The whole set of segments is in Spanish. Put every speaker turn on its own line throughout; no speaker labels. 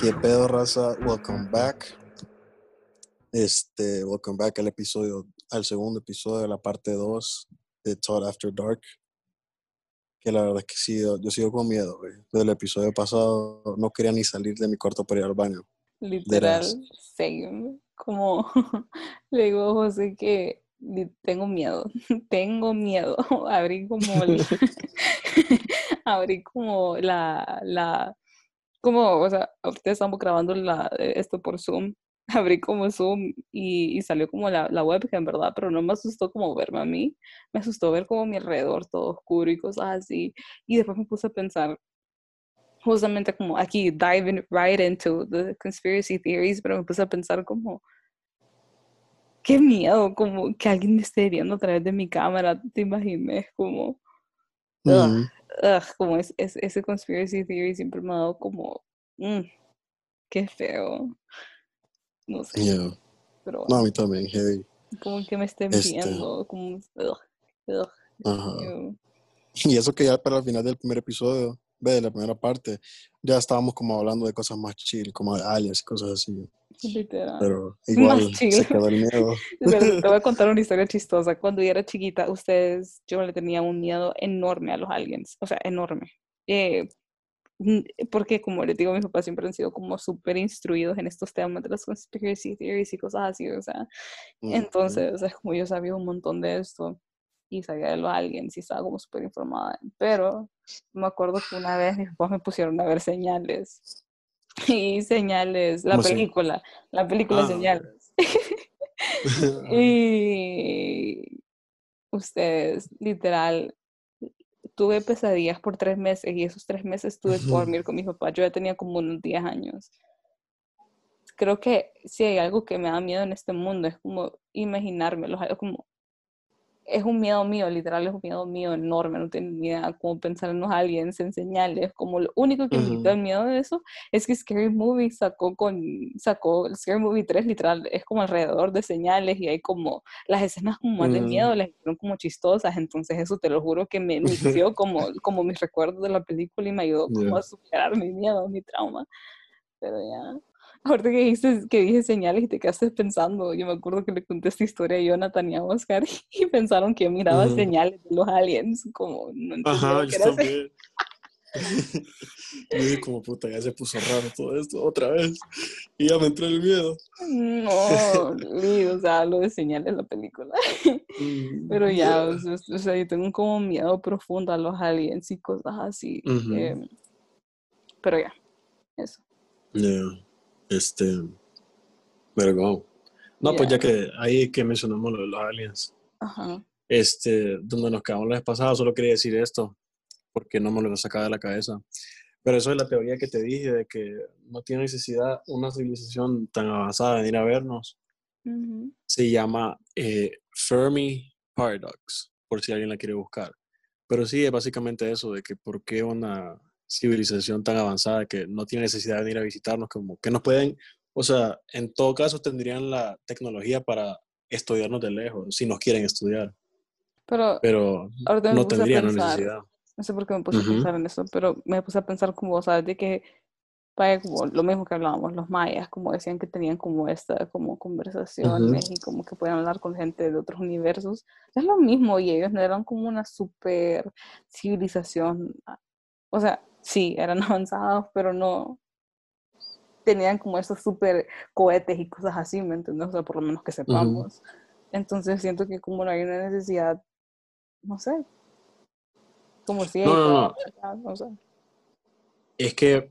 ¿Qué pedo, raza? Welcome back. Este, welcome back al episodio, al segundo episodio de la parte 2 de Todd After Dark. Que la verdad es que sí, yo, sigo con miedo, güey. Desde el episodio pasado no quería ni salir de mi cuarto para ir al baño.
Literal, same. Como le digo a José que tengo miedo, tengo miedo. Abrí como el- abrí como la, la, como, o sea, ahorita estamos grabando la, esto por Zoom. Abrí como Zoom y, y salió como la, la webcam, ¿verdad? Pero no me asustó como verme a mí, me asustó ver como mi alrededor todo oscuro y cosas así. Y después me puse a pensar, justamente como aquí, diving right into the conspiracy theories, pero me puse a pensar como, qué miedo, como que alguien me esté viendo a través de mi cámara, te imaginas, como, ugh,
Ujú.
ugh, como es, es- ese conspiracy theory siempre me ha dado como, mm, qué feo, no sé,
Yeah.
pero
No, a mí también, heavy.
como que me estén
Este,
viendo, como, ugh, ugh,
ajá. Y eso que ya para el final del primer episodio, de la primera parte, ya estábamos como hablando de cosas más chill, como de aliens y cosas así.
literal.
Pero
Más
igual
chill.
se quedó el miedo.
Pero te voy a contar una historia chistosa. Cuando yo era chiquita, ustedes, yo le tenía un miedo enorme a los aliens, o sea, enorme. Eh, mm, porque como les digo, mis papás siempre han sido como súper instruidos en estos temas de las conspiracy theories y cosas así, o sea,
Ujú.
entonces, o sea, como yo sabía un montón de esto y sabía de los aliens y estaba como súper informada, pero me acuerdo que una vez mis papás me pusieron a ver señales y señales, la película, la película
Ah.
señales. Y ustedes, literal, tuve pesadillas por tres meses y esos tres meses tuve que dormir con mis papás. Yo ya tenía como unos 10 años. Creo que si hay algo que me da miedo en este mundo es como imaginármelo, como es un miedo mío, literal es un miedo mío enorme, no tengo ni idea cómo pensar en los aliens, en señales, como lo único que me quitó el miedo de eso es que Scary Movie sacó con, sacó Scary Movie 3 literal, es como alrededor de señales y hay como, las escenas como más de
Ujú.
miedo las hicieron como chistosas, entonces eso te lo juro que me inició como, como mis recuerdos de la película y me ayudó como
Yeah.
a superar mi miedo, mi trauma, pero ya... Ahorita que dijiste, que dije señales y te quedaste pensando, yo me acuerdo que le conté esta historia a Jonathan y a Oscar y pensaron que yo miraba señales de los aliens, como no
Ajá, yo también. Yo dije como puta, ya se puso raro todo esto otra vez. Y ya me entró el miedo.
No, o sea, lo de señales en la película. Pero ya,
yeah.
o sea, o sea, yo tengo como miedo profundo a los aliens y cosas así. Em, pero ya, eso.
Yeah. Este. Vergón. No, pues ya que ahí que mencionamos lo de los aliens.
Ajá.
Este, donde nos quedamos la vez pasada, solo quería decir esto, porque no me lo sacaba de la cabeza. Pero eso es la teoría que te dije, de que no tiene necesidad una civilización tan avanzada de venir a vernos.
Ujú.
Se llama eh, Fermi Paradox, por si alguien la quiere buscar. Pero sí, es básicamente eso, de que por qué una civilización tan avanzada que no tiene necesidad de venir a visitarnos, como que nos pueden, o sea, en todo caso tendrían la tecnología para estudiarnos de lejos, si nos quieren estudiar,
Pero
no tendrían la necesidad.
no sé por qué me puse a pensar en eso, pero me puse a pensar como, o sea, de que vaya como lo mismo que hablábamos, los mayas, como decían que tenían como esta, como conversaciones y como que podían hablar con gente de otros universos. Es lo mismo y ellos no eran como una super civilización. O sea, sí, eran avanzados, pero no tenían como esos super cohetes y cosas así, ¿me entiendes? O sea, por lo menos que sepamos. Entonces siento que como no hay una necesidad, no sé, como si
No, no, no.
sea,
Es que,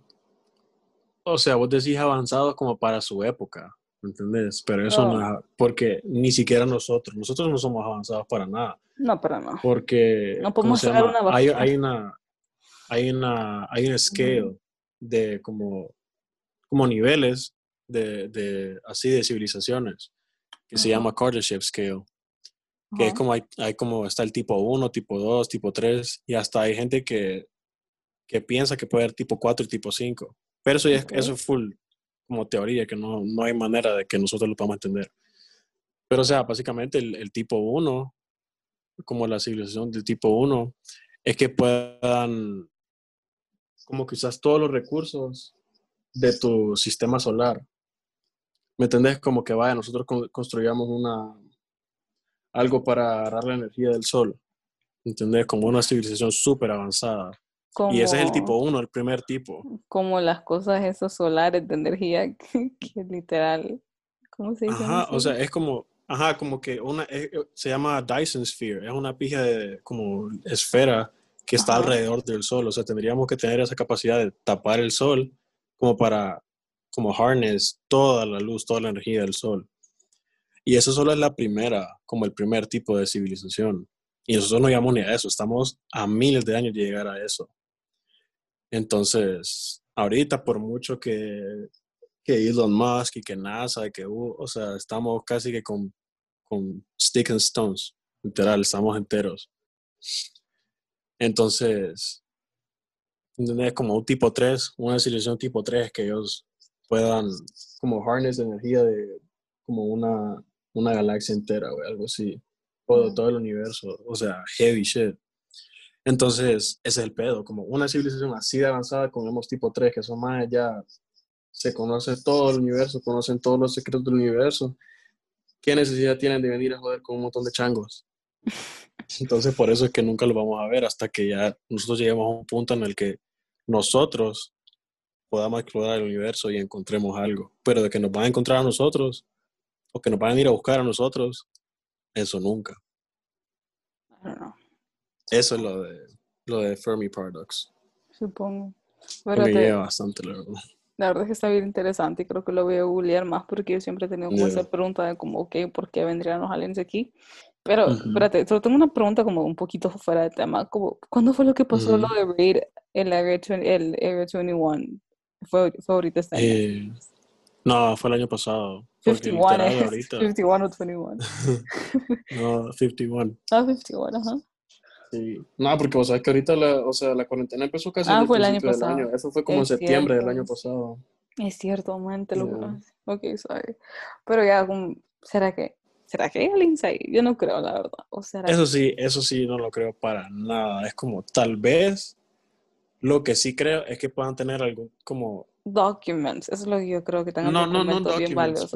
o sea, vos decís avanzados como para su época, ¿me entendés? Pero eso
no,
no es, porque ni siquiera nosotros, nosotros no somos avanzados para nada,
no, pero no.
porque,
No
¿cómo
podemos
Hay, hay una, hay una, hay un scale de como, como niveles de, de, así de civilizaciones, que se
Ajá,
llama Kardashev Scale, que es
ajá.
como hay, hay como está el tipo 1, tipo 2, tipo 3, y hasta hay gente que, que piensa que puede haber tipo 4 y tipo 5. Pero eso, ya es,
Ok.
eso es full como teoría, que no, no hay manera de que nosotros lo podamos entender. Pero o sea, básicamente el, el tipo 1, como la civilización del tipo 1, es que puedan como quizás todos los recursos de tu sistema solar. ¿Me entendés? Como que vaya, nosotros construyamos una, algo para agarrar la energía del sol. ¿Entendés? Como una civilización súper avanzada. y ese es el tipo uno, el primer tipo.
Como las cosas esos solares de energía que, literal, ¿cómo se dice?
Ajá, o sea, es como, ajá, como que una, eh, se llama Dyson Sphere, es una pija de como esfera que está alrededor del sol, o sea, tendríamos que tener esa capacidad de tapar el sol como para, como harness toda la luz, toda la energía del sol. Y eso solo es la primera, como el primer tipo de civilización. Y nosotros no llegamos ni a eso, estamos a miles de años de llegar a eso. Entonces, ahorita por mucho que, que Elon Musk y que NASA, que o sea, estamos casi que con, con stick and stones, literal, estamos enteros. Entonces, ¿entendés? Como un tipo 3, una civilización tipo 3 que ellos puedan como harness energía de como una, una galaxia entera o algo así todo, todo el universo, o sea, heavy shit. Entonces, ese es el pedo, como una civilización así de avanzada como hemos tipo 3, que son más ya, se conoce todo el universo, conocen todos los secretos del universo. ¿Qué necesidad tienen de venir a joder con un montón de changos? Entonces, por eso es que nunca lo vamos a ver hasta que ya nosotros lleguemos a un punto en el que nosotros podamos explorar el universo y encontremos algo. Pero de que nos van a encontrar a nosotros, o que nos van a ir a buscar a nosotros, eso nunca. Eso es lo de, lo de Fermi Paradox.
Supongo.
Pero me lleva bastante, la verdad.
La verdad es que está bien interesante y creo que lo voy a googlear más porque yo siempre he tenido como esa pregunta de como, ok, ¿por qué vendrían los aliens aquí? Pero, espérate, solo tengo una pregunta como un poquito fuera de tema. Como, ¿Cuándo fue lo que pasó lo de Raid el Area, el Area 21? ¿Fue, fue ahorita este año?
Eh, no, fue el año pasado.
51 es. Ahorita... 51 o 21.
no, 51.
Ah, 51, ajá.
Sí. No, porque vos sabes que ahorita la, o sea, la cuarentena empezó casi
ah, fue el año pasado. Año.
Eso fue como en septiembre del año pasado.
Es cierto, man, te lo juro. Ok, sorry. Pero ya, ¿será que ¿Será que hay aliens ahí? Yo no creo, la verdad. ¿O será
eso sí, eso sí, no lo creo para nada. Es como, tal vez, lo que sí creo es que puedan tener algo como
documents. Eso es lo que yo creo que tengan no, no, no bien valiosos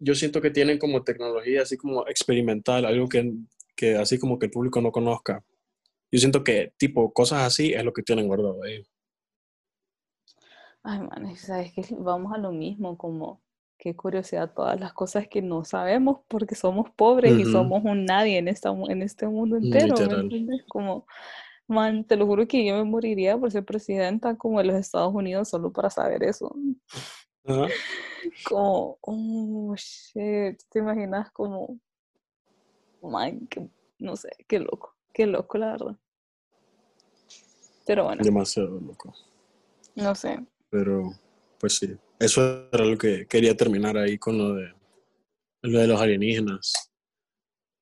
Yo siento que tienen como tecnología así como experimental, algo que, que así como que el público no conozca. Yo siento que tipo cosas así es lo que tienen guardado ahí.
Ay, man, sabes que vamos a lo mismo, como qué curiosidad todas las cosas que no sabemos porque somos pobres y somos un nadie en, esta, en este mundo entero. ¿me entiendes? Como Man, te lo juro que yo me moriría por ser presidenta como de los Estados Unidos solo para saber eso. Como, oh, shit, ¿te imaginas como, man, no sé, qué loco, qué loco la verdad. Pero bueno.
Demasiado loco.
No sé.
Pero, pues sí, eso era lo que quería terminar ahí con lo de, lo de los alienígenas.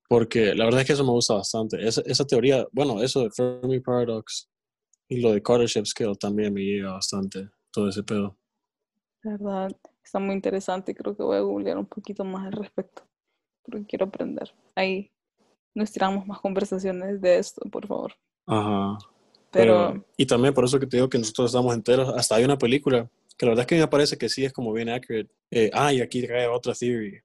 Porque la verdad es que eso me gusta bastante. Esa, esa teoría, bueno, eso de Fermi Paradox y lo de Carter Scale también me llega bastante, todo ese pedo.
La verdad, está muy interesante creo que voy a googlear un poquito más al respecto, porque quiero aprender. Ahí nos tiramos más conversaciones de esto, por favor.
Ajá. Pero, y también por eso que te digo que nosotros estamos enteros. Hasta hay una película que la verdad es que me parece que sí es como bien accurate. Eh, ah, y aquí trae otra theory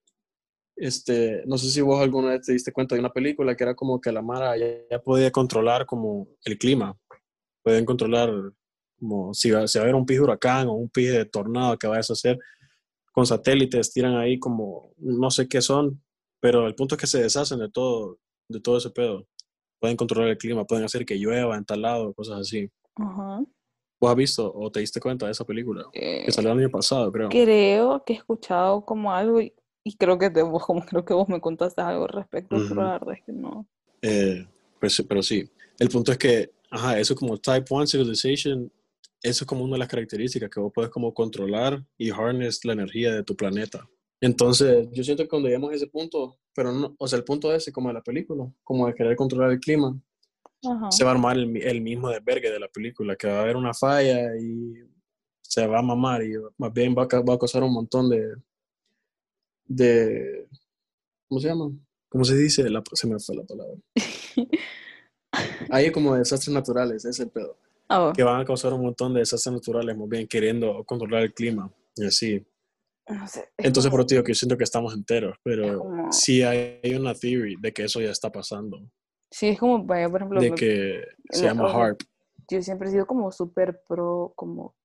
este, no sé si vos alguna vez te diste cuenta de una película que era como que la Mara ya, podía controlar como el clima. Pueden controlar como si va, si va a haber un pije de huracán o un pije de tornado que vayas a hacer con satélites, tiran ahí como no sé qué son, pero el punto es que se deshacen de todo, de todo ese pedo. Pueden controlar el clima, pueden hacer que llueva en tal lado, cosas así. ¿Vos has visto o te diste cuenta de esa película? que salió el año pasado, creo.
Creo que he escuchado como algo y creo que de vos, como creo que vos me contaste algo al respecto, pero la verdad es que no.
Eh, pues, pero sí, el punto es que, ajá, eso como Type 1 Civilization, eso es como una de las características que vos puedes como controlar y harness la energía de tu planeta. Entonces, yo siento que cuando llegamos a ese punto, pero no, o sea, el punto ese como de la película, como de querer controlar el clima, se va a armar el, el mismo desvergue de la película, que va a haber una falla y se va a mamar y más bien va a, va a causar un montón de, de, ¿cómo se llama? ¿Cómo se dice? se me fue la palabra. Hay como desastres naturales, es el pedo.
Oh,
que van a causar un montón de desastres naturales, más bien queriendo controlar el clima y así.
no sé. es
Entonces, por que yo siento que estamos enteros, pero
como-
sí hay una theory de que eso ya está pasando,
Sí, es como, por ejemplo,
de se llama HARP.
yo siempre he sido como súper pro, como,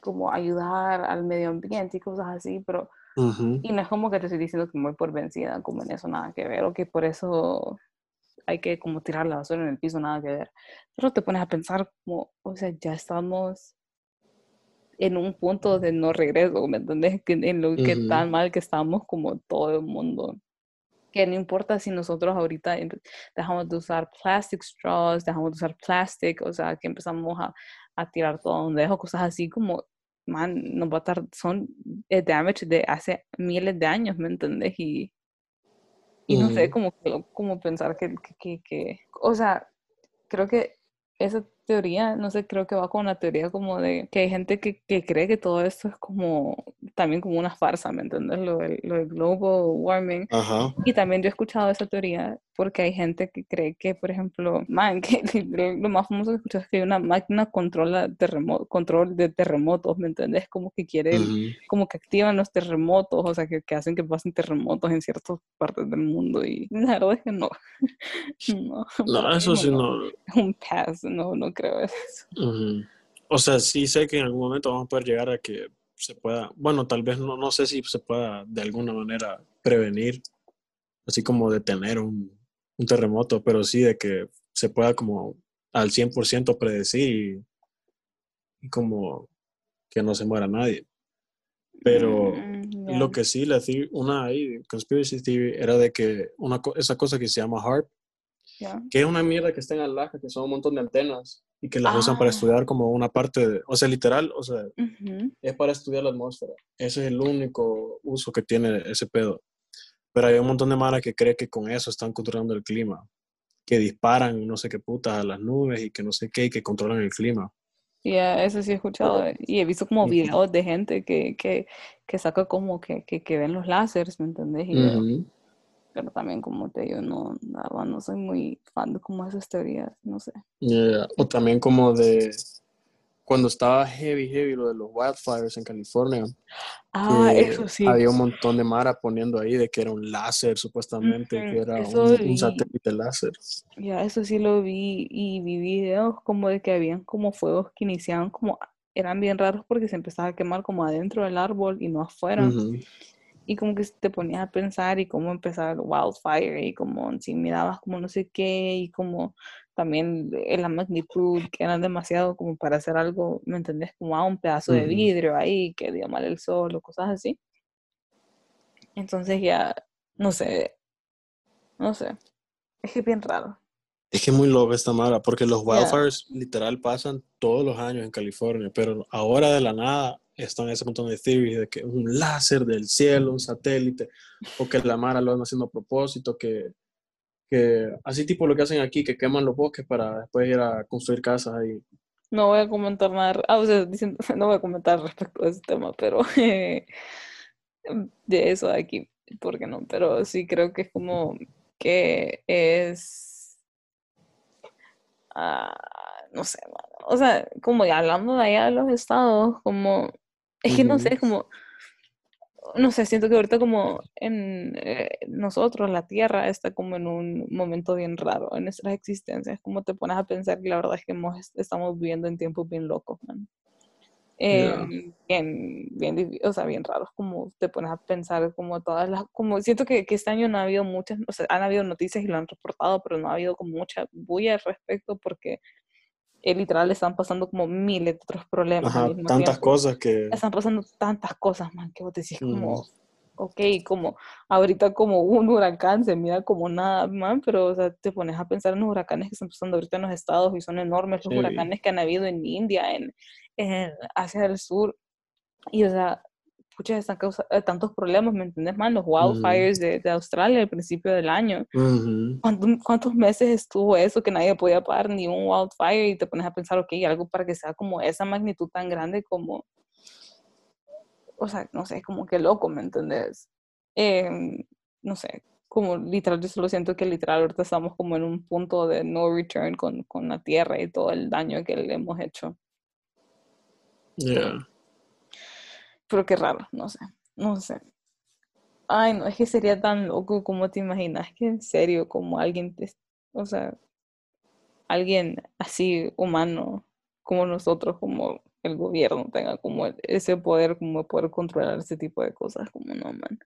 como ayudar al medio ambiente y cosas así, pero y no es como que te estoy diciendo que me voy por vencida, como en eso nada que ver, o que por eso hay que como tirar la basura en el piso, nada que ver. Pero te pones a pensar como, o sea, ya estamos en un punto de no regreso, ¿me entendés? Que en lo que tan mal que estamos como todo el mundo. Que no importa si nosotros ahorita dejamos de usar plastic straws, dejamos de usar plastic, o sea, que empezamos a, a tirar todo donde dejo, cosas así como, man, nos va a estar, son eh, damage de hace miles de años, ¿me entendés? Y, y no sé,
Ujú.
como, pensar que, que, que, que- o sea, creo que esa teoría, no sé, creo que va con la teoría como de que hay gente que, que cree que todo esto es como, también como una farsa, ¿me entiendes? Lo del, lo del global warming.
Ajá.
Y también yo he escuchado esa teoría porque hay gente que cree que, por ejemplo, man, que lo más famoso que he escuchado es que una máquina controla terremo- control de terremotos, ¿me entendés? Como que quieren, como que activan los terremotos, o sea, que, que hacen que pasen terremotos en ciertas partes del mundo. Y la verdad es que no. No,
eso sí
no.
no.
Un pass, no, no creo eso.
O sea, sí sé que en algún momento vamos a poder llegar a que se pueda, bueno, tal vez no, no sé si se pueda de alguna manera prevenir, así como detener un, un terremoto, pero sí de que se pueda como al 100% predecir y, y como que no se muera nadie. Pero
Mm, ya.
lo que sí, la una ahí, conspiracy theory, era de que una, esa cosa que se llama HARP,
Ya.
que es una mierda que está en Alaska, que son un montón de antenas y que las usan para
Ah.
estudiar como una parte de, o sea, literal, o sea, es para estudiar la atmósfera. Ese es el único uso que tiene ese pedo. Pero hay un montón de mara que cree que con eso están controlando el clima, que disparan no sé qué putas a las nubes y que no sé qué y que controlan el clima.
Ya, eso sí he escuchado y he visto como videos de gente que, que, que saca como que, que, que ven los láseres, ¿me entendés? Y yo-
Ujú.
pero también como te digo, no, no soy muy fan de como esas teorías, no sé.
Yeah. O también como de cuando estaba heavy, heavy lo de los wildfires en California,
Ah,
que
eso sí.
había un montón de mara poniendo ahí de que era un láser supuestamente,
Ujú,
que era un, un satélite láser.
Ya, eso sí lo vi y vi videos como de que habían como fuegos que iniciaban como, eran bien raros porque se empezaba a quemar como adentro del árbol y no afuera.
Ujú.
Y como que te ponías a pensar y cómo empezar wildfire y como si mirabas como no sé qué y como también de la magnitud que eran demasiado como para hacer algo, ¿me entendés? Como a un pedazo de vidrio ahí que dio mal el sol o cosas así. Entonces ya, no sé, no sé. Es que es bien raro.
Es que es muy loco esta mara, porque los wildfires literal pasan todos los años en California, pero ahora de la nada están ese montón de theories de que un láser del cielo, un satélite, o que la mara lo van haciendo a propósito, que, que así tipo lo que hacen aquí, que queman los bosques para después ir a construir casas ahí.
No voy a comentar nada, ah, o sea, diciendo- no voy a comentar respecto a ese tema, pero eh, de eso de aquí, ¿por qué no? Pero sí creo que es como que es, ah, no sé, o sea, como ya hablando de allá de los estados, como, es que no sé, es como, no sé, siento que ahorita como en eh, nosotros, la Tierra, está como en un momento bien raro en nuestras existencias, como te pones a pensar que la verdad es que hemos- estamos viviendo en tiempos bien locos, man. Em, bien, bien, o sea, bien raros, como te pones a pensar como todas las, como siento que, que este año no ha habido muchas, o sea, han habido noticias y lo han reportado, pero no ha habido como mucha bulla al respecto porque eh, literal están pasando como miles de otros problemas
Ajá, tantas
tiempo
cosas que...
están pasando tantas cosas, man, que vos decís como,
Ujú.
ok, como ahorita como un huracán se mira como nada, man, pero o sea, te pones a pensar en los huracanes que están pasando ahorita en los estados y son enormes los
Heavy.
huracanes que han habido en India, en, en Asia del Sur, y o sea, pucha, están causando tantos problemas, ¿me entiendes, man? Los wildfires de, de Australia al principio del año.
Ujú.
¿Cuánto- ¿Cuántos meses estuvo eso que nadie podía pagar ni un wildfire? Y te pones a pensar, ok, algo para que sea como esa magnitud tan grande como, o sea, no sé, como que loco, ¿me entendés? Em, no sé, como literal, yo solo siento que literal ahorita estamos como en un punto de no return con, con la Tierra y todo el daño que le hemos hecho.
Yeah.
Pero qué raro, no sé, no sé. Ay, no, es que sería tan loco como te imaginas, que en serio, como alguien, te- o sea, alguien así humano como nosotros, como el gobierno tenga como ese poder, como de poder controlar ese tipo de cosas, como no, man.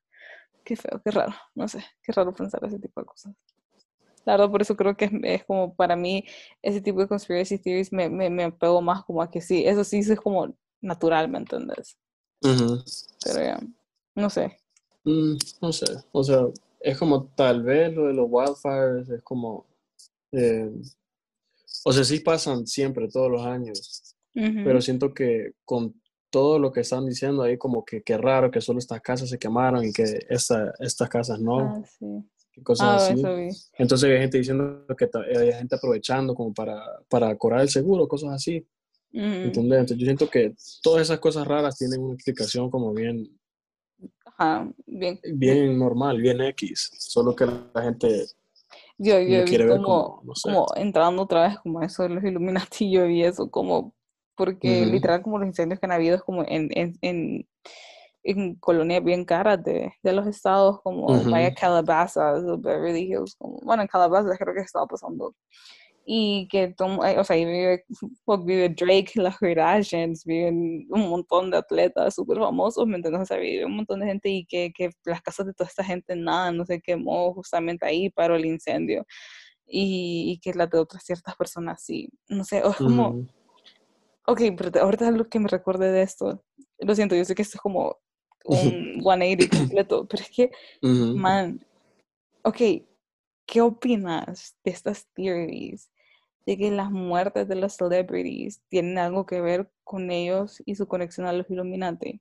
Qué feo, qué raro, no sé, qué raro pensar ese tipo de cosas. La verdad, por eso creo que es, como para mí ese tipo de conspiracy theories me, me, me apego más como a que sí, eso sí es como natural, ¿me Pero ya, no sé.
Mm, no sé, o sea, es como tal vez lo de los wildfires, es como, eh, o sea, sí pasan siempre, todos los años, pero siento que con todo lo que están diciendo ahí, como que qué raro que solo estas casas se quemaron y que esta, estas casas no,
Ah, sí.
cosas
Ah,
así.
eso vi.
Entonces hay gente diciendo que hay gente aprovechando como para, para cobrar el seguro, cosas así. ¿Entendés? Entonces yo siento que todas esas cosas raras tienen una explicación como bien,
Ajá, bien.
bien normal, bien X, solo que la gente
Yo, yo
no quiere ver
como,
como, no sé.
como entrando otra vez como eso de los Illuminati, yo vi eso como, porque
Ujú.
literal como los incendios que han habido es como en, en, en, en colonias bien caras de, de los estados, como
Ujú.
vaya Calabasas o Beverly Hills, como, bueno, en Calabasas creo que estaba pasando. Y que, eh, o sea, ahí vive, pues, vive Drake, las Kardashians, viven un montón de atletas súper famosos, ¿me entiendes? O sea, vive un montón de gente y que, que las casas de toda esta gente, nada, no se quemó justamente ahí, paró el incendio. Y, y que las de otras ciertas personas sí. No sé, o es como,
Ujú.
ok, pero ahorita lo que me recuerde de esto, lo siento, yo sé que esto es como un 180 completo, pero es que,
Ujú.
man, ok, ¿qué opinas de estas theories? De que las muertes de los celebrities tienen algo que ver con ellos y su conexión a los Illuminati.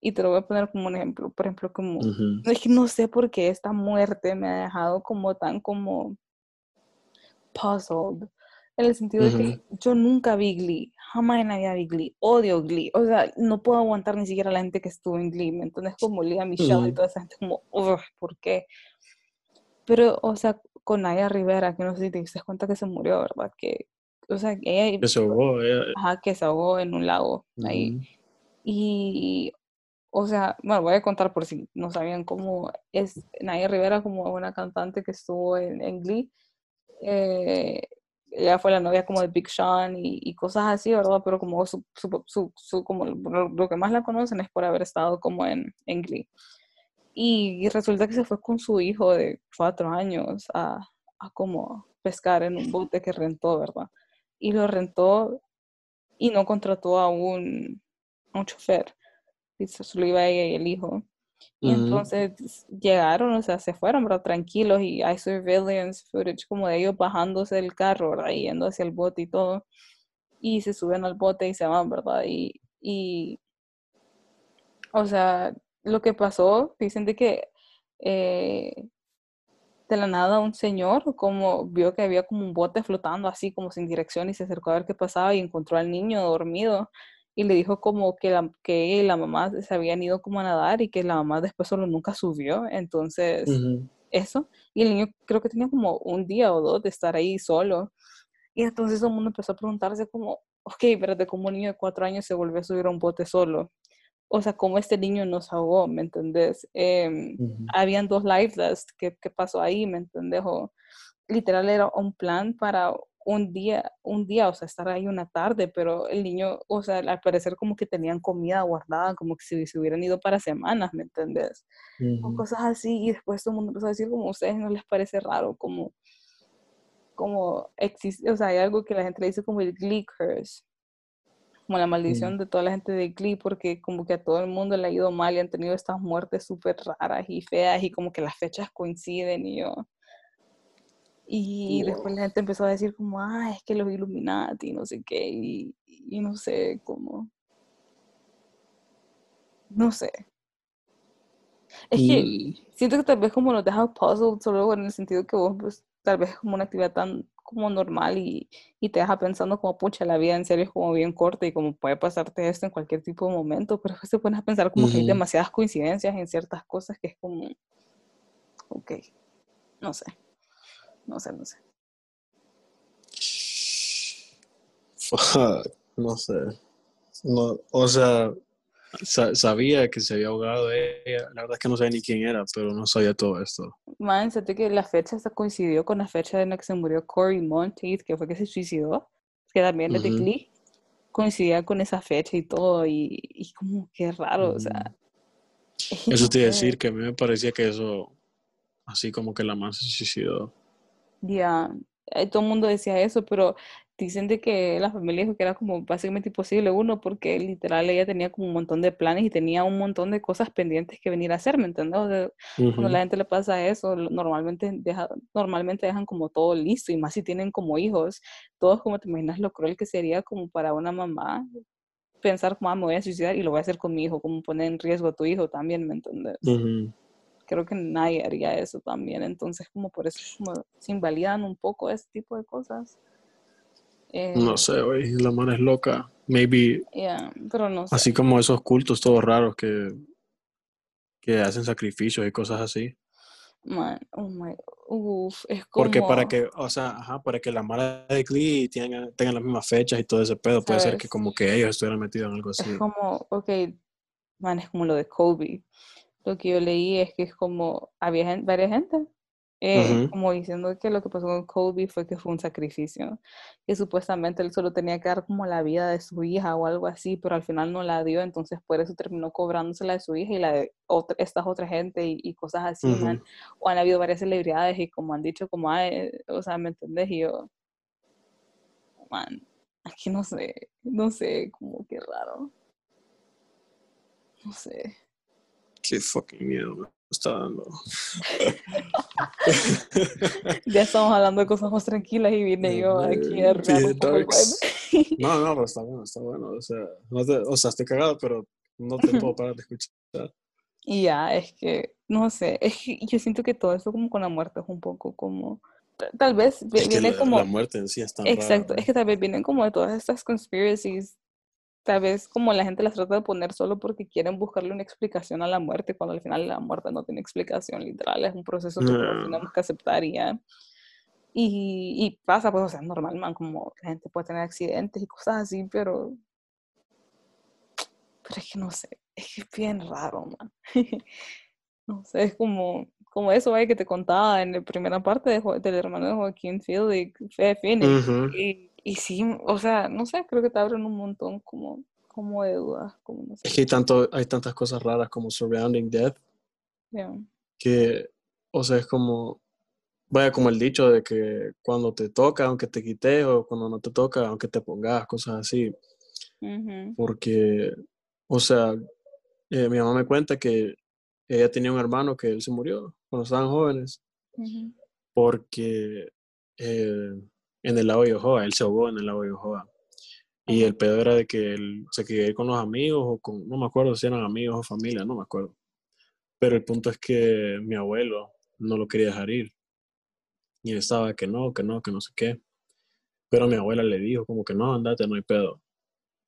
Y te lo voy a poner como un ejemplo. Por ejemplo, como,
Ujú.
es que no sé por qué esta muerte me ha dejado como tan como puzzled. En el sentido de que yo nunca vi Glee, jamás en la vida vi Glee, odio Glee, o sea, no puedo aguantar ni siquiera la gente que estuvo en Glee, ¿me entiendes? Como Lea Michelle y
Ujú.
toda esa gente, como, "Ugh, ¿por qué? Pero, o sea, con Naya Rivera, que no sé si te diste cuenta que se murió, ¿verdad? Que, o sea, ella,
Que se ahogó, ella-
ajá, que se ahogó en un lago ahí.
Ujú.
Y, o sea, bueno, voy a contar por si no sabían cómo es Naya Rivera, como una cantante que estuvo en, en Glee. Eh, ella fue la novia como de Big Sean y, y cosas así, ¿verdad? Pero como su, su, su- su- como lo, lo que más la conocen es por haber estado como en, en Glee. Y, resulta que se fue con su hijo de cuatro años a, a como pescar en un bote que rentó, ¿verdad? Y lo rentó y no contrató a un, a un chofer. Y so- solo iba ella y el hijo. Y entonces llegaron, o sea, se fueron, ¿verdad? Tranquilos y hay surveillance footage como de ellos bajándose del carro, ¿verdad? Y yendo hacia el bote y todo. Y se suben al bote y se van, ¿verdad? Y, y o sea, lo que pasó, dicen de que eh, de la nada un señor como vio que había como un bote flotando así como sin dirección y se acercó a ver qué pasaba y encontró al niño dormido y le dijo como que, la, que la mamá se habían ido como a nadar y que la mamá después solo nunca subió, entonces eso, y el niño creo que tenía como un día o dos de estar ahí solo y entonces todo el mundo empezó a preguntarse como, ok, espérate, ¿cómo un niño de cuatro años se volvió a subir a un bote solo? O sea, ¿cómo este niño nos ahogó? ¿Me entendés? Em, habían dos live vests, ¿qué, qué pasó ahí? ¿Me entendés? O, literal era un plan para un día, un día, o sea, estar ahí una tarde, pero el niño, o sea, al parecer como que tenían comida guardada, como que si se hubieran ido para semanas, ¿me entendés? O
Ujú.
cosas así, y después todo el mundo empezó a decir como a ustedes no les parece raro, como, como existe, o sea, hay algo que la gente le dice como el Glee curse, como la maldición de toda la gente de Glee, porque como que a todo el mundo le ha ido mal y han tenido estas muertes súper raras y feas y como que las fechas coinciden y yo. Y
Wow.
después la gente empezó a decir como, ah, es que los Illuminati, no sé qué, y, y no sé, como, no sé. Es que
Mm,
siento que tal vez como nos deja puzzled solo en el sentido que vos, pues, tal vez es como una actividad tan como normal y, y te deja pensando como, pucha, la vida en serio es como bien corta y como puede pasarte esto en cualquier tipo de momento, pero después te pones a pensar como que hay demasiadas coincidencias en ciertas cosas que es como, ok, No sé. No sé, no sé.
no sé. No, o sea, sabía que se había ahogado ella. La verdad es que no sabía ni quién era, pero no sabía todo esto.
Man, sé que la fecha se coincidió con la fecha en la que se murió Corey Monteith, que fue que se suicidó, que también es de Glee. Coincidía con esa fecha y todo, y, y como que raro, o sea.
Eso te iba a decir que a mí me parecía que eso, así como que la man se suicidó.
Ya, eh, todo el mundo decía eso, pero dicen de que la familia dijo que era como básicamente imposible uno porque literal ella tenía como un montón de planes y tenía un montón de cosas pendientes que venir a hacer, ¿me entiendes? Cuando la gente le pasa eso, normalmente, deja, normalmente dejan como todo listo y más si tienen como hijos, todos como te imaginas lo cruel que sería como para una mamá pensar como, ah, me voy a suicidar y lo voy a hacer con mi hijo, como poner en riesgo a tu hijo también, ¿me entiendes? Creo que nadie haría eso también, entonces como por eso como se invalidan un poco ese tipo de cosas
no eh, sé, güey, la mano es loca. Maybe.
pero no sé.
Así como esos cultos todos raros que, que hacen sacrificios y cosas así.
Man, oh my, uf, es como...
Porque para que, o sea, ajá, para que la mara de Glee tengan, tengan las mismas fechas y todo ese pedo, puede ser que como que ellos estuvieran metidos en algo así.
Es como, ok, man, es como lo de Kobe. Lo que yo leí es que es como, había varias gente eh, como diciendo que lo que pasó con Kobe fue que fue un sacrificio, que supuestamente él solo tenía que dar como la vida de su hija o algo así, pero al final no la dio, entonces por eso terminó cobrándosela de su hija y la de otra, estas otra gente y, cosas así, man. O han habido varias celebridades y como han dicho, como, o sea, ¿me entendés? Y yo, man, aquí no sé, no sé, como que raro. No sé.
Qué fucking miedo está dando.
ya estamos hablando de cosas más tranquilas y vine yo aquí a
No, no, pero está bueno, está bueno. O sea, no te, o sea, estoy cagado, pero no te puedo parar de escuchar.
Y ya, es que, no sé, es que yo siento que todo eso como con la muerte es un poco como, tal vez viene como...
La muerte en sí está
Exacto, es que tal vez vienen como de todas estas conspiracies tal vez como la gente las trata de poner solo porque quieren buscarle una explicación a la muerte, cuando al final la muerte no tiene explicación literal, es un proceso que tenemos que aceptar y ya. Y, y, pasa, pues, o sea, normal, man, como la gente puede tener accidentes y cosas así, pero... Pero es que no sé, es que es bien raro, man. no sé, es como, como eso, ¿vale? que te contaba en la primera parte de, del hermano de Joaquín Field y Fe Phoenix. y, y sí, o sea, no sé, creo que te abren un montón como, como de dudas. Como no sé.
Es que hay, tanto, hay tantas cosas raras como surrounding death. Que, o sea, es como, vaya, como el dicho de que cuando te toca, aunque te quites, o cuando no te toca, aunque te pongas, cosas así. Porque, o sea, eh, mi mamá me cuenta que ella tenía un hermano que él se murió cuando estaban jóvenes. Porque eh, en el lago de Yohoa, él se ahogó en el lago de Yohoa. Y el pedo era de que él se quería ir con los amigos o con, no me acuerdo si eran amigos o familia, no me acuerdo. Pero el punto es que mi abuelo no lo quería dejar ir. Y él estaba que no, que no, que no sé qué. Pero mi abuela le dijo como que no, andate, no hay pedo.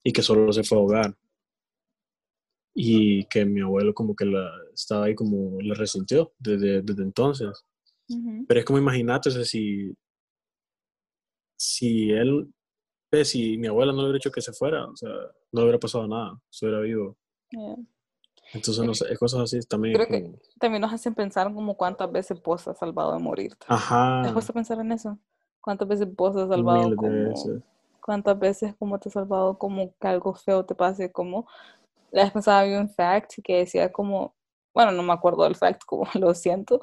Y que solo se fue a ahogar. Y que mi abuelo como que la, estaba ahí como le resintió desde, desde entonces. Pero es como imagínate, si si él, pues, si mi abuela no le hubiera dicho que se fuera, o sea, no le hubiera pasado nada, se hubiera vivo. Entonces, no sé, cosas así también.
Creo que también nos hacen pensar como cuántas veces vos has salvado de morir.
Ajá.
¿Te a pensar en eso? ¿Cuántas veces vos has salvado como... ¿Cuántas veces como te has salvado como que algo feo te pase? Como la vez pasada había un fact que decía como... Bueno, no me acuerdo del fact, como lo siento.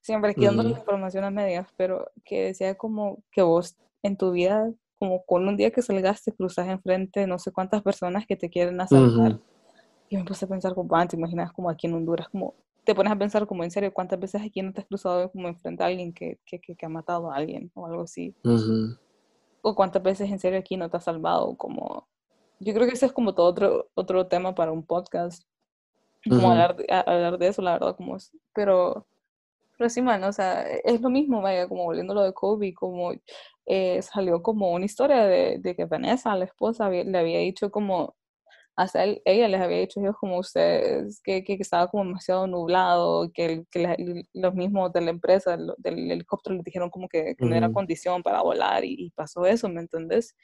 Siempre aquí dando la información a medias, pero que decía como que vos en tu vida, como con un día que salgas, te cruzas enfrente de no sé cuántas personas que te quieren asaltar. Y me puse a pensar, como, ah, te imaginas como aquí en Honduras, como te pones a pensar como en serio, ¿cuántas veces aquí no te has cruzado como enfrente a alguien que, que, que, ha matado a alguien o algo así? O cuántas veces en serio aquí no te has salvado, como... Yo creo que ese es como todo otro, otro tema para un podcast, como hablar, hablar de eso, la verdad, como es. Pero, pero sí, man, o sea, es lo mismo, vaya, como volviendo lo de Kobe, como eh, salió como una historia de, de, que Vanessa, la esposa, le había dicho como hasta él, ella les había dicho yo como ustedes que, que, estaba como demasiado nublado, que, que los mismos de la empresa, del helicóptero, les dijeron como que, no era condición para volar y, pasó eso, ¿me entendés?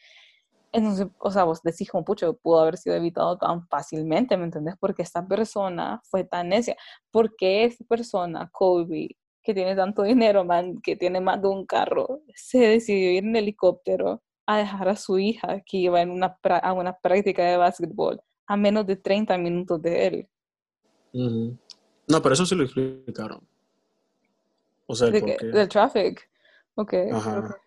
Entonces, o sea, vos decís como, pucho, pudo haber sido evitado tan fácilmente, ¿me entendés? Porque esta persona fue tan necia. ¿Por qué esta persona, Kobe, que tiene tanto dinero, man, que tiene más de un carro, se decidió ir en helicóptero a dejar a su hija que iba en una a una práctica de básquetbol a menos de 30 minutos de él.
No, pero eso sí lo explicaron. O sea,
de que, del traffic. Ok.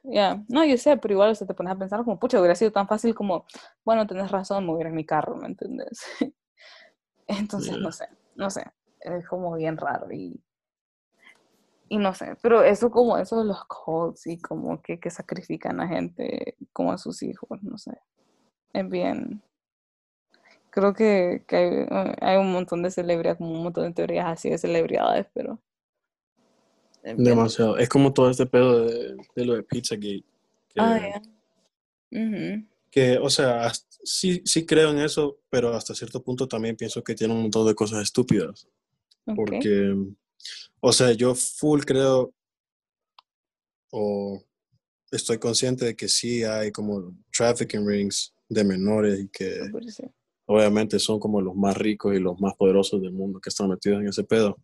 Ya. No, yo sé, pero igual se te pones a pensar como, pucha, hubiera sido tan fácil como, bueno, tenés razón, mover en mi carro, ¿me entiendes? Entonces, no sé, no sé. Es como bien raro y y no sé, pero eso como eso de los cults y como que, que sacrifican a gente como a sus hijos, no sé. Es bien. Creo que, que hay, eh, hay, un montón de celebridades, como un montón de teorías así de celebridades, pero.
Demasiado. Es como todo este pedo de, de lo de Pizzagate. Que,
ah,
Que, o sea, sí, sí creo en eso, pero hasta cierto punto también pienso que tiene un montón de cosas estúpidas. Porque o sea, yo full creo o estoy consciente de que sí hay como trafficking rings de menores y que obviamente son como los más ricos y los más poderosos del mundo que están metidos en ese pedo.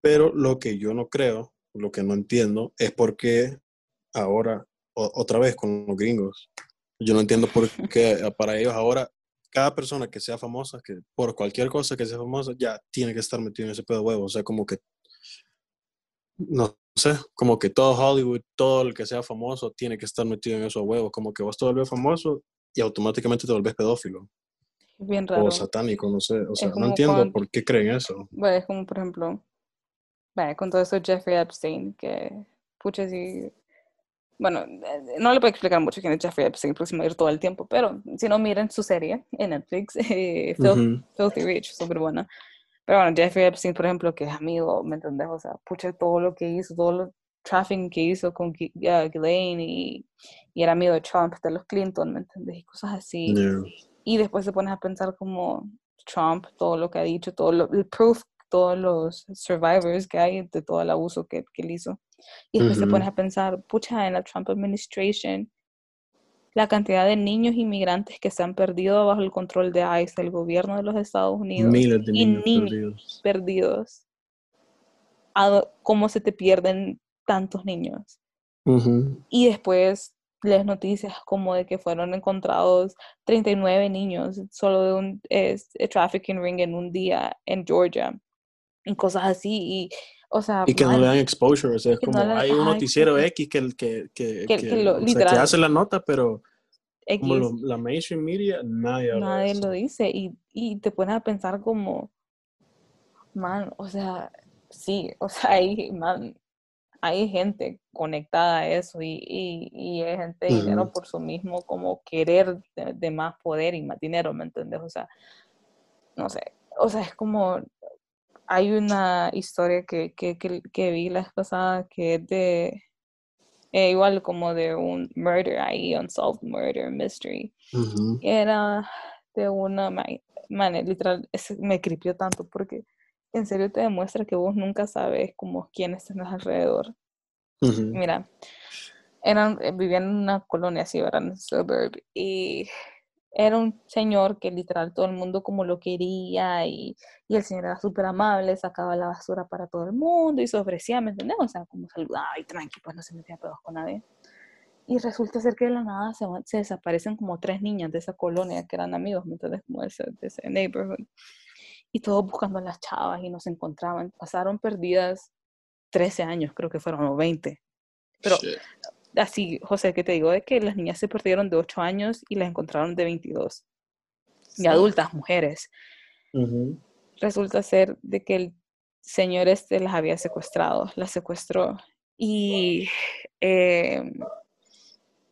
Pero lo que yo no creo, lo que no entiendo, es por qué ahora, otra vez con los gringos, yo no entiendo por qué para ellos ahora cada persona que sea famosa, que por cualquier cosa que sea famosa, ya tiene que estar metido en ese pedo de huevo. O sea, como que, no sé, como que todo Hollywood, todo el que sea famoso, tiene que estar metido en esos huevos. Como que vos te vuelves famoso y automáticamente te vuelves pedófilo.
Bien raro.
O satánico, no sé. O sea, no entiendo por qué creen eso.
Bueno, es como, por ejemplo, bueno, con todo eso Jeffrey Epstein, que, pucha, sí bueno, eh, no le puedo explicar mucho quién es Jeffrey Epstein, próximo ir todo el tiempo, pero si no, miren su serie en Netflix, eh, Filthy Rich, súper buena. Pero bueno, Jeffrey Epstein, por ejemplo, que es amigo, ¿me entendés? O sea, pucha, todo lo que hizo, todo lo trafficking que hizo con Ghislaine y, y, era amigo de Trump, de los Clinton, ¿me entendés? Y cosas así. Y después te pones a pensar como Trump, todo lo que ha dicho, todo lo, el proof, todos los survivors que hay de todo el abuso que, que él hizo. Y después te pones a pensar, pucha, en la Trump administration, la cantidad de niños inmigrantes que se han perdido bajo el control de ICE, el gobierno de los Estados Unidos,
Miles de niños,
perdidos. ¿Cómo se te pierden tantos niños? Y después las noticias como de que fueron encontrados 39 niños solo de un trafficking ring en un día en Georgia y cosas así. Y
y que no le dan exposure, o sea, es como hay un noticiero X que, que, que, que, hace la nota, pero como la mainstream media, nadie,
nadie lo dice. Y, y te pones a pensar como, man, o sea, sí, o sea, hay, man, hay gente conectada a eso y, y, y hay gente de dinero por su mismo como querer de, de, más poder y más dinero, ¿me entiendes? O sea, no sé, o sea, es como, hay una historia que, que, que, vi la vez pasada que es de, eh, igual como de un murder ahí, unsolved murder mystery. Era de una, man, literal, me cripió tanto porque en serio te demuestra que vos nunca sabes como quiénes están alrededor. Mira, eran, eh, vivían en una colonia así, eran en suburb, y era un señor que literal todo el mundo como lo quería y, y el señor era súper amable, sacaba la basura para todo el mundo y se ofrecía, ¿me entiendes? O sea, como saludaba y tranqui, pues no se metía pedos con nadie. Y resulta ser que de la nada se, se, desaparecen como tres niñas de esa colonia que eran amigos, ¿me entiendes? Como de ese, de ese neighborhood. Y todos buscando a las chavas y no se encontraban. Pasaron perdidas 13 años, creo que fueron, o 20. Pero así, José, que te digo de que las niñas se perdieron de 8 años y las encontraron de 22. Y adultas, mujeres. Resulta ser de que el señor este las había secuestrado, las secuestró. Y em,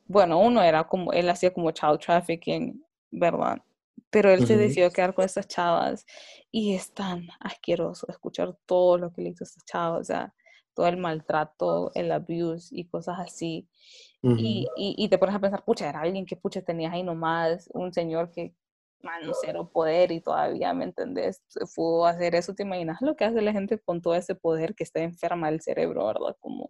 bueno, uno era como, él hacía como child trafficking, ¿verdad? Pero él se decidió quedar con estas chavas y es tan asqueroso escuchar todo lo que le hizo a estas chavas. O sea, todo el maltrato, el abuse y cosas así. y, y, te pones a pensar, pucha, era alguien que pucha tenías ahí nomás, un señor que man, cero poder y todavía, ¿me entendés? Pudo hacer eso, ¿te imaginas lo que hace la gente con todo ese poder que está enferma del cerebro, ¿verdad? Como,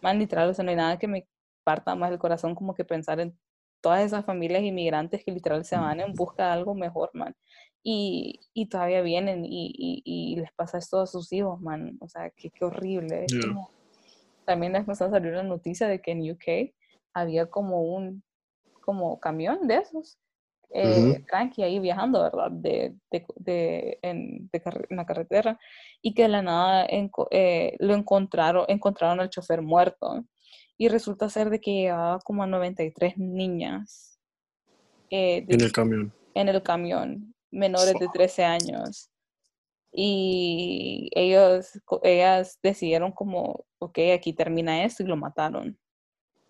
man, literal, o sea, no hay nada que me parta más el corazón como que pensar en todas esas familias inmigrantes que literal se van en busca de algo mejor, man. Y, y todavía vienen y, y, y, les pasa esto a sus hijos, man. O sea, qué, qué horrible. también después salió una noticia de que en UK había como un como camión de esos eh, tranqui ahí viajando, ¿verdad? De, de, de, en, de la carretera y que de la nada eh, lo encontraron, encontraron al chofer muerto y resulta ser de que llevaba como a 93 niñas.
Eh, en el camión.
En el camión, menores de 13 años. Y ellos, ellas decidieron como, ok, aquí termina esto y lo mataron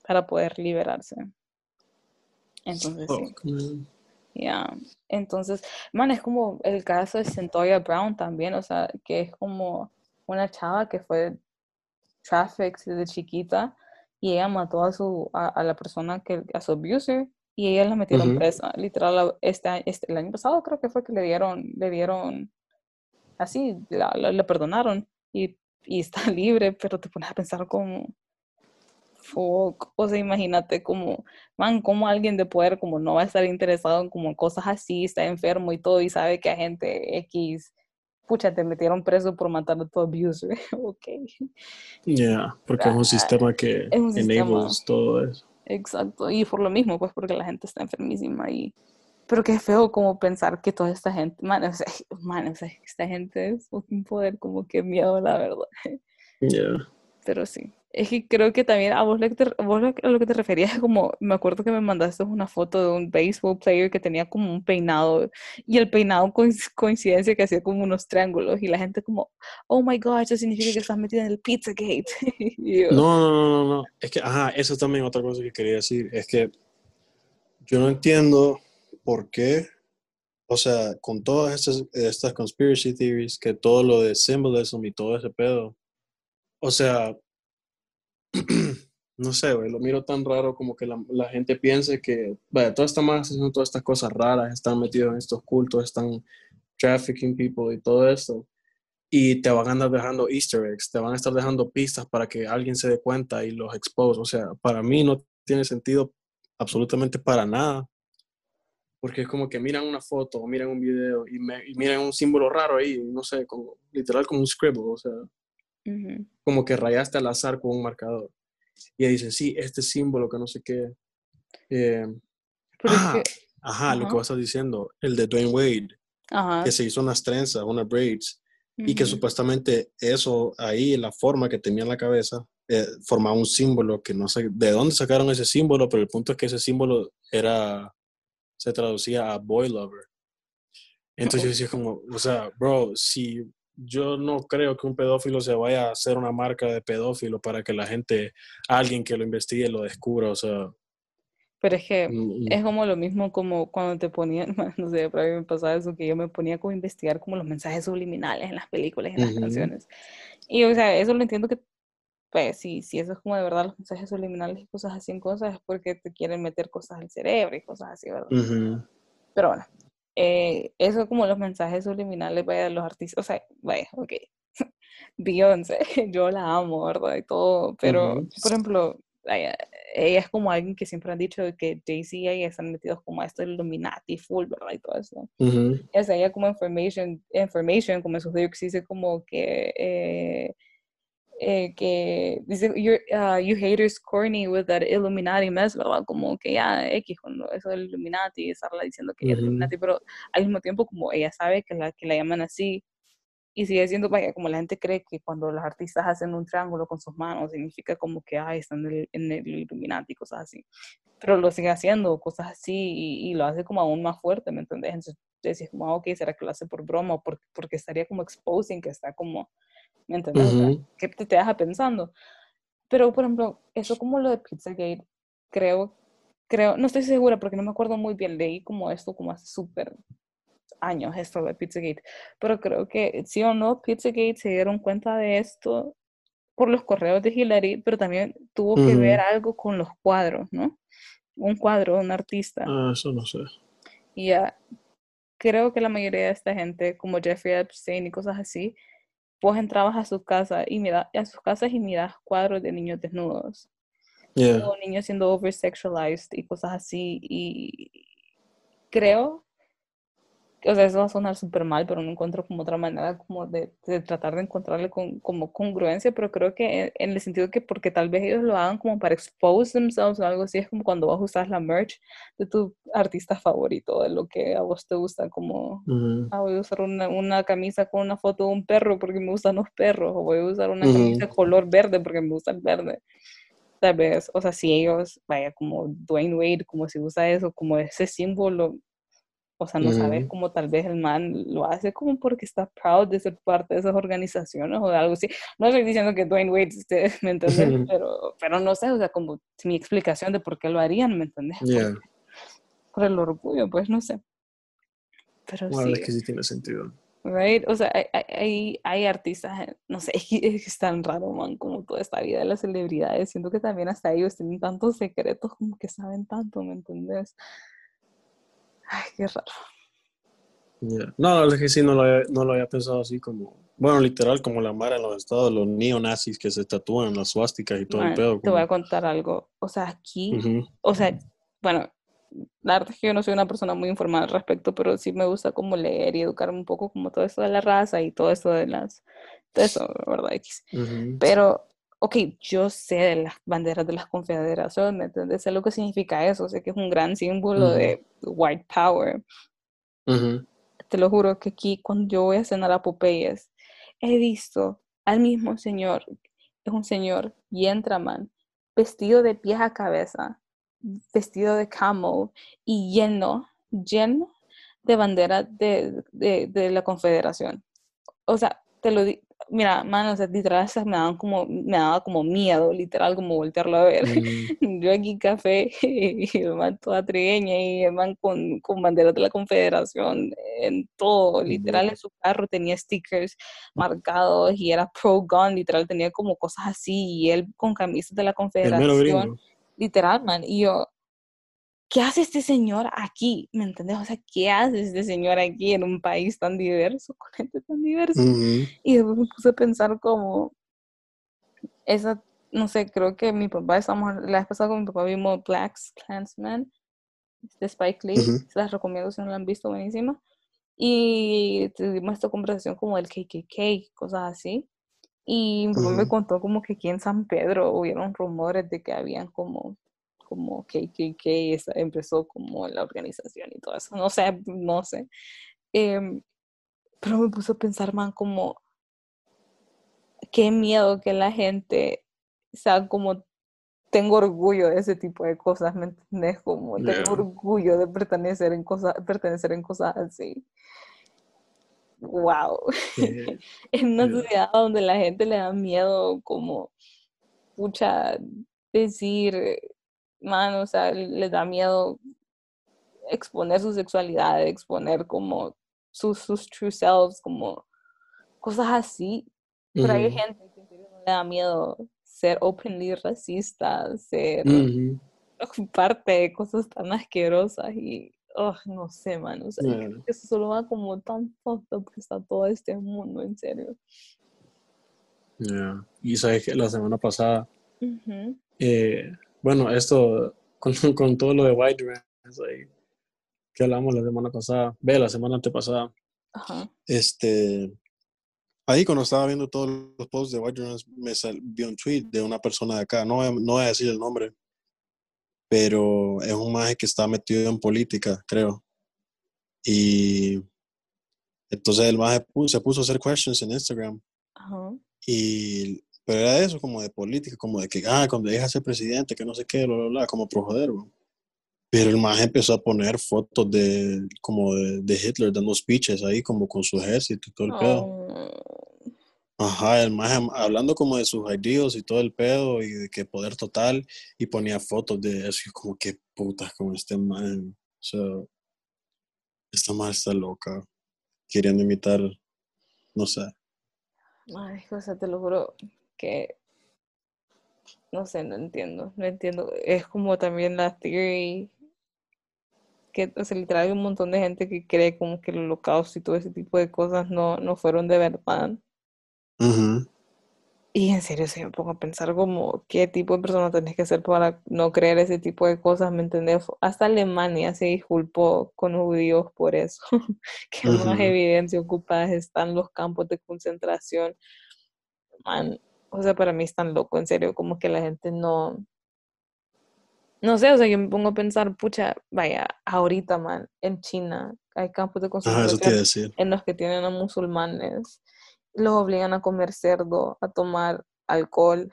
para poder liberarse. Entonces, sí. Ya, entonces, man, es como el caso de Centoya Brown también, o sea, que es como una chava que fue trafficked desde chiquita y ella mató a su a, la persona que a su abuser y ella la metieron presa literal este, este, el año pasado creo que fue que le dieron le dieron así la, le perdonaron y, y, está libre pero te pones a pensar como fuck o sea imagínate como man como alguien de poder como no va a estar interesado en como cosas así está enfermo y todo y sabe que a gente X pucha, te metieron preso por matar a tu abuser. ok.
Ya, porque es un sistema que enables todo eso.
Exacto, y por lo mismo, pues porque la gente está enfermísima y... Pero qué feo como pensar que toda esta gente, man, o esta gente es un poder como que miedo, la verdad. Pero sí. Es que creo que también a vos, lo que te, vos lo que te referías es como, me acuerdo que me mandaste una foto de un baseball player que tenía como un peinado y el peinado coincidencia que hacía como unos triángulos y la gente como, oh my god, eso significa que estás metida en el Pizzagate.
no, no, no, no, no, es que, ajá, eso también otra cosa que quería decir, es que yo no entiendo por qué, o sea, con todas estas, estas conspiracy theories, que todo lo de symbolism y todo ese pedo, o sea, no sé, güey, lo miro tan raro como que la, gente piense que, vaya, todas estas más haciendo todas estas cosas raras, están metidos en estos cultos, están trafficking people y todo esto. Y te van a andar dejando easter eggs, te van a estar dejando pistas para que alguien se dé cuenta y los expose. O sea, para mí no tiene sentido absolutamente para nada. Porque es como que miran una foto o miran un video y, miran un símbolo raro ahí, no sé, como, literal como un scribble, o sea, como que rayaste al azar con un marcador. Y ahí dicen, sí, este símbolo que no sé qué. Eh, ah, ajá, lo que vas a diciendo, el de Dwayne Wade, que se hizo unas trenzas, unas braids, y que supuestamente eso ahí, la forma que tenía en la cabeza, eh, formaba un símbolo que no sé de dónde sacaron ese símbolo, pero el punto es que ese símbolo era, se traducía a boy lover. Entonces yo decía como, o sea, bro, si yo no creo que un pedófilo se vaya a hacer una marca de pedófilo para que la gente, alguien que lo investigue, lo descubra, o sea.
Pero es que mm, mm. es como lo mismo como cuando te ponían, no sé, para mí me pasaba eso, que yo me ponía como a investigar como los mensajes subliminales en las películas, en las canciones. Y, o sea, eso lo entiendo que, pues, si, si eso es como de verdad los mensajes subliminales y cosas así en cosas, es porque te quieren meter cosas al cerebro y cosas así, ¿verdad? Pero bueno, eh, eso como los mensajes subliminales, vaya, de los artistas, o sea, vaya, ok, Beyoncé, yo la amo, ¿verdad? Y todo, pero, por ejemplo, ella es como alguien que siempre han dicho que Jay-Z y ella están metidos como a esto Illuminati full, ¿verdad? Y todo eso. O sea, ella como information, information como esos lyrics dice como que... Eh, eh, que dice, uh, you haters corny with that Illuminati mess, ¿verdad? Como que ya X, cuando eso del Illuminati, estarla diciendo que es Illuminati, pero al mismo tiempo como ella sabe que la, que la llaman así, y sigue siendo, vaya, como la gente cree que cuando los artistas hacen un triángulo con sus manos, significa como que, ay, están en el, en el Illuminati, cosas así. Pero lo sigue haciendo, cosas así, y, lo hace como aún más fuerte, ¿me entiendes? Entonces decís como, ah, ok, ¿será que lo hace por broma? O porque estaría como exposing, que está como ¿me entiendes? ¿Qué te, te deja pensando? Pero, por ejemplo, eso como lo de Pizzagate, creo, creo, no estoy segura porque no me acuerdo muy bien, leí como esto como hace súper años esto de Pizzagate, pero creo que sí o no, Pizzagate se dieron cuenta de esto por los correos de Hillary, pero también tuvo que ver algo con los cuadros, ¿no? Un cuadro, un artista.
Ah, eso no sé.
Y ya, creo que la mayoría de esta gente, como Jeffrey Epstein y cosas así, vos entrabas a sus casas y mira, a sus casas y miras cuadros de niños desnudos.
Yeah.
O niños siendo oversexualized y cosas así. Y creo o sea, eso va a sonar súper mal, pero no encuentro como otra manera como de, de tratar de encontrarle con, como congruencia, pero creo que en, en, el sentido que porque tal vez ellos lo hagan como para expose themselves o algo así, es como cuando vos usas la merch de tu artista favorito, de lo que a vos te gusta, como,
Uh -huh.
ah, voy a usar una, una, camisa con una foto de un perro porque me gustan los perros, o voy a usar una
Uh -huh.
camisa color verde porque me gusta el verde. Tal vez, o sea, si ellos, vaya, como Dwayne Wade, como si usa eso, como ese símbolo, o sea, no
Ujú.
sabes cómo tal vez el man lo hace como porque está proud de ser parte de esas organizaciones o de algo así. No estoy diciendo que Dwayne Wade, esté, ¿me entendés? Pero, pero no sé, o sea, como mi explicación de por qué lo harían, ¿me entendés?
Yeah.
Por, por el orgullo, pues no sé. Pero
Bueno,
sí,
es que sí tiene sentido.
right? O sea, hay, hay, hay artistas, no sé, es, que es tan raro, man, como toda esta vida de las celebridades. Siento que también hasta ellos tienen tantos secretos como que saben tanto, ¿me entendés? Ay, qué raro.
Yeah. No, es que sí, no lo, había, no lo había pensado así como, bueno, literal, como la mara en los estados, los neonazis que se tatúan las suásticas y todo
Man,
el pedo.
te voy a contar algo. O sea, aquí,
Ujú.
o sea, bueno, la verdad es que yo no soy una persona muy informada al respecto, pero sí me gusta como leer y educarme un poco como todo esto de la raza y todo esto de las, de eso, ¿verdad? X.
Ujú.
Pero, ok, yo sé de las banderas de las confederaciones, ¿me entiendes? Sé lo que significa eso, sé que es un gran símbolo de white power. Te lo juro que aquí cuando yo voy a cenar a Popeyes, he visto al mismo señor, es un señor, y entra man, vestido de pies a cabeza, vestido de camo y lleno, lleno de banderas de, de, de la confederación. O sea, te lo digo, mira, mano, o sea, literal, esas me daban como, me daba como miedo, literal, como voltearlo a ver.
Ujú.
Yo aquí café y el man toda trigueña y el man con, con banderas de la confederación en todo, literal en su carro tenía stickers marcados y era pro gun, literal tenía como cosas así y él con camisas de la confederación, literal, man, y yo, ¿qué hace este señor aquí? ¿Me entendés? O sea, ¿qué hace este señor aquí en un país tan diverso, con gente tan diversa?
Ujú.
Y después me puse a pensar como, esa, no sé, creo que mi papá, estamos, la vez pasada con mi papá vimos Black Klansman de Spike Lee,
Ujú.
se las recomiendo si no la han visto, buenísima. Y tuvimos esta conversación como del KKK, cosas así. Y mi papá me contó como que aquí en San Pedro hubieron rumores de que habían como, como KKK, empezó como la organización y todo eso. No sé, no sé. Em, pero me puso a pensar, man, como qué miedo que la gente sea como tengo orgullo de ese tipo de cosas, ¿me entendés? Como tengo
Yeah.
orgullo de pertenecer en cosas, pertenecer en cosas así. Wow.
Eh,
En una
yeah.
sociedad donde la gente le da miedo como pucha decir, man, o sea, les da miedo exponer su sexualidad, exponer como sus, sus true selves, como cosas así. Pero hay gente que en serio no le da miedo ser openly racista, ser parte de cosas tan asquerosas y, oh, no sé, man, o sea, eso solo va como tan fucked up que está todo este mundo, en serio.
Yeah. Y sabes que la semana pasada, eh, bueno, esto con, con todo lo de White Rants ahí, que hablamos la semana pasada, ve, la semana antepasada,
Ajá,
este, ahí cuando estaba viendo todos los posts de White Rants, me sal- vi un tweet de una persona de acá, no, voy a- no voy a decir el nombre, pero es un maje que está metido en política, creo. Y entonces el maje se puso a hacer questions en Instagram
ajá,
Y, pero era eso, como de política, como de que, ah, cuando deja ser presidente, que no sé qué, bla, bla, bla, como por joder, bro. Pero el maje empezó a poner fotos de, como de, de Hitler dando speeches ahí, como con su ejército y todo el pedo.
Oh,
Ajá, el maje hablando como de sus ideas y todo el pedo y de que poder total y ponía fotos de eso y como que putas con este man. O sea, esta man está loca, queriendo imitar, no sé.
Ay, o sea, te lo juro que, no sé, no entiendo, no entiendo. Es como también la theory que, o sea, literal hay un montón de gente que cree como que el holocausto y todo ese tipo de cosas no, no fueron de verdad.
Ujú.
Y en serio, se me pongo a pensar como qué tipo de persona tenés que ser para no creer ese tipo de cosas, ¿me entendés? Hasta Alemania se disculpó con los judíos por eso. que más
Ujú.
evidencia ocupadas están los campos de concentración. Man, o sea, para mí es tan loco, en serio, como que la gente no... No sé, o sea, yo me pongo a pensar, pucha, vaya, ahorita, man, en China hay campos de concentración en los que tienen a musulmanes, los obligan a comer cerdo, a tomar alcohol,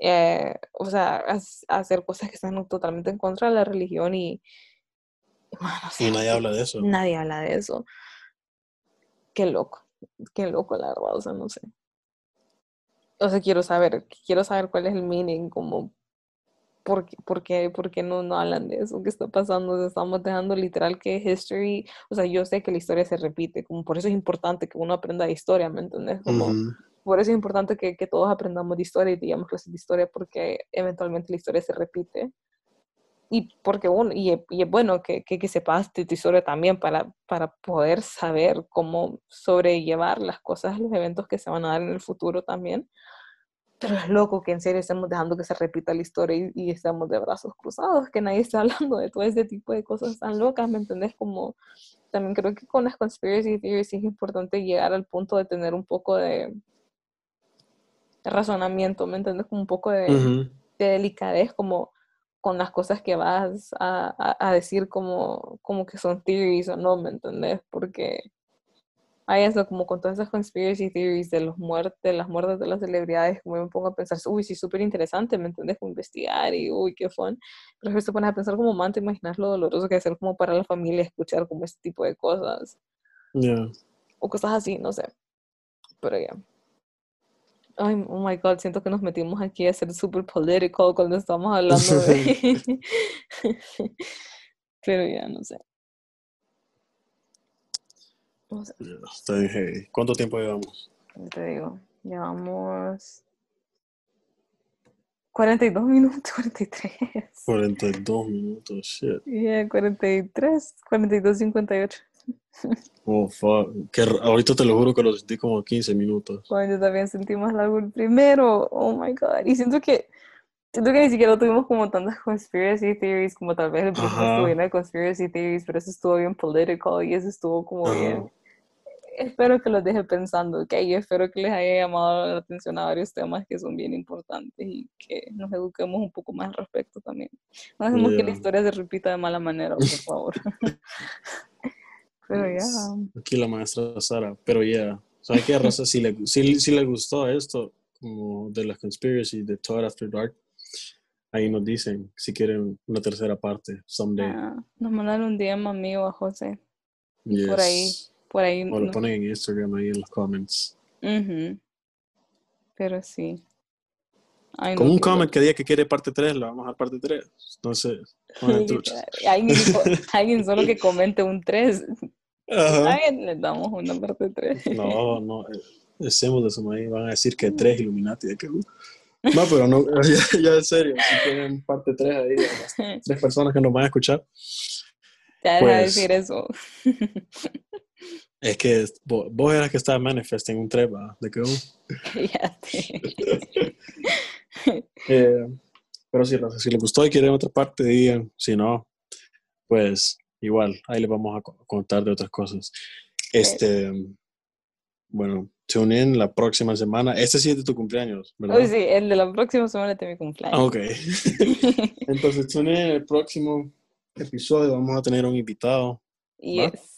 eh, o sea, a, hacer cosas que están totalmente en contra de la religión y, man, o
Y
sea,
nadie habla de eso.
nadie habla de eso. Qué loco, qué loco, la verdad, o sea, no sé. O sea, quiero saber, quiero saber cuál es el meaning, como, ¿por qué, por qué, por qué no, no hablan de eso? ¿Qué está pasando? O sea, estamos dejando literal que history, o sea, yo sé que la historia se repite, como por eso es importante que uno aprenda de historia, ¿me entendés? Como, por eso es importante que, que todos aprendamos de historia y digamos clases de historia, porque eventualmente la historia se repite. Y porque uno, y, es- y es bueno que, que, que sepas de tu historia también para, para poder saber cómo sobrellevar las cosas, los eventos que se van a dar en el futuro también. Pero es loco que en serio estemos dejando que se repita la historia y, y estamos de brazos cruzados, que nadie está hablando de todo ese tipo de cosas tan locas, ¿me entendés? Como también creo que con las conspiracy theories es importante llegar al punto de tener un poco de, de razonamiento, ¿me entendés? Como un poco de,
Ujú.
de delicadez, como con las cosas que vas a, a- a decir como, como que son theories o no, ¿me entendés? Porque hay eso como con todas esas conspiracy theories de los muertes, las muertes de las celebridades, como me pongo a pensar, uy, sí, súper interesante, ¿me entendés? Como investigar y uy, qué fun. Pero después te pones a pensar como, man, te imaginas lo doloroso que es ser como para la familia escuchar como este tipo de cosas
Yeah.
o cosas así, no sé. Pero ya. Ay, oh my god, siento que nos metimos aquí a ser super political cuando estamos hablando de. Pero ya, no sé. No sé,
Está bien heavy. ¿Cuánto tiempo llevamos?
¿qué te digo? Llevamos 42 minutos, 43.
42 minutos. Shit.
Yeah, 43, 42, 58.
Oh, fuck. Que ahorita te lo juro que lo sentí como 15 minutos.
Cuando yo también sentí más largo el primero. Oh my god. Y siento que. Siento que ni siquiera tuvimos como tantas conspiracy theories como tal vez el primero estuvo lleno de conspiracy theories, pero eso estuvo bien political y eso estuvo como
Ajá.
bien. Espero que los deje pensando, ok, yo espero que les haya llamado la atención a varios temas que son bien importantes y que nos eduquemos un poco más al respecto también. No dejemos que la
Yeah.
historia se repita de mala manera, por favor. Pero ya,
Aquí la maestra Sara. Pero ya. Yeah. ¿Sabes qué, Rosa? Si le, si, si le gustó esto, como de las conspiracy de Todd After Dark, ahí nos dicen si quieren una tercera parte someday.
ah, nos mandaron un DM a mí o a José. Y por ahí,
Yes.
por ahí.
O lo
nos-
ponen en Instagram ahí en los comments.
Ujú. Pero sí. Ay, no,
Con un
qué loco.
comment que diga que quiere parte 3, le vamos a parte 3. Entonces.
Alguien, alguien solo que comente un 3.
Ajá.
Alguien le damos una parte 3.
No, no, eh, hacemos de eso ahí. Van a decir que 3 Illuminati. de que, uh. No, pero no, ya, ya en serio, si tienen parte 3 ahí, a las tres personas que nos van a escuchar,
deja de
Pues-
decir eso.
es que vos, vos eras que estaba manifesting un 3, ¿va? De que, uh. Eh, pero si, si les gustó y quieren otra parte, digan. Si no, pues igual, ahí les vamos a co- contar de otras cosas. Este, bueno, tune in la próxima semana. Este sí es de tu cumpleaños, ¿verdad?
Uy, sí, el de la próxima semana de mi
Ah,
cumpleaños.
ok. Entonces, tune in el próximo episodio. Vamos a tener un invitado.
Yes.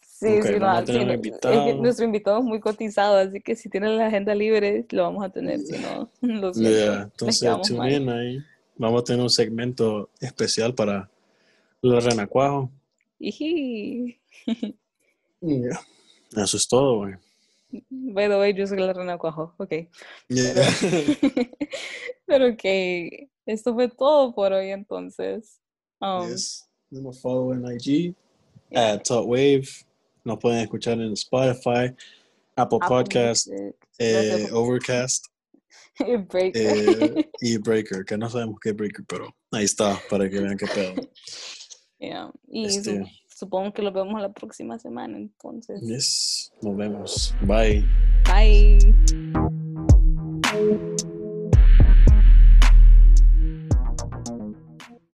Sí,
Ok,
sí,
vamos a
sí,
tener un
no, es
invitado.
que nuestro invitado es muy cotizado, así que si tienen la agenda libre, lo vamos a tener, si no, lo.
Yeah, Entonces, tune in ahí. Vamos a tener un segmento especial para la renacuajo. Yeah. Eso es todo, güey.
By the way, yo soy la Rena Cuajo, ok.
Yeah.
Pero que esto fue todo por hoy entonces. Um,
Yes. Nos follow en IG at Talk Wave. Nos pueden escuchar en Spotify, Apple,
Apple
Podcast, eh. Overcast
Breaker.
eh, y Breaker, que no sabemos qué es Breaker, pero ahí está para que vean qué pedo.
Yeah. Y
Este-
su- supongo que lo vemos la próxima semana, entonces.
Yes, nos vemos. Bye.
Bye.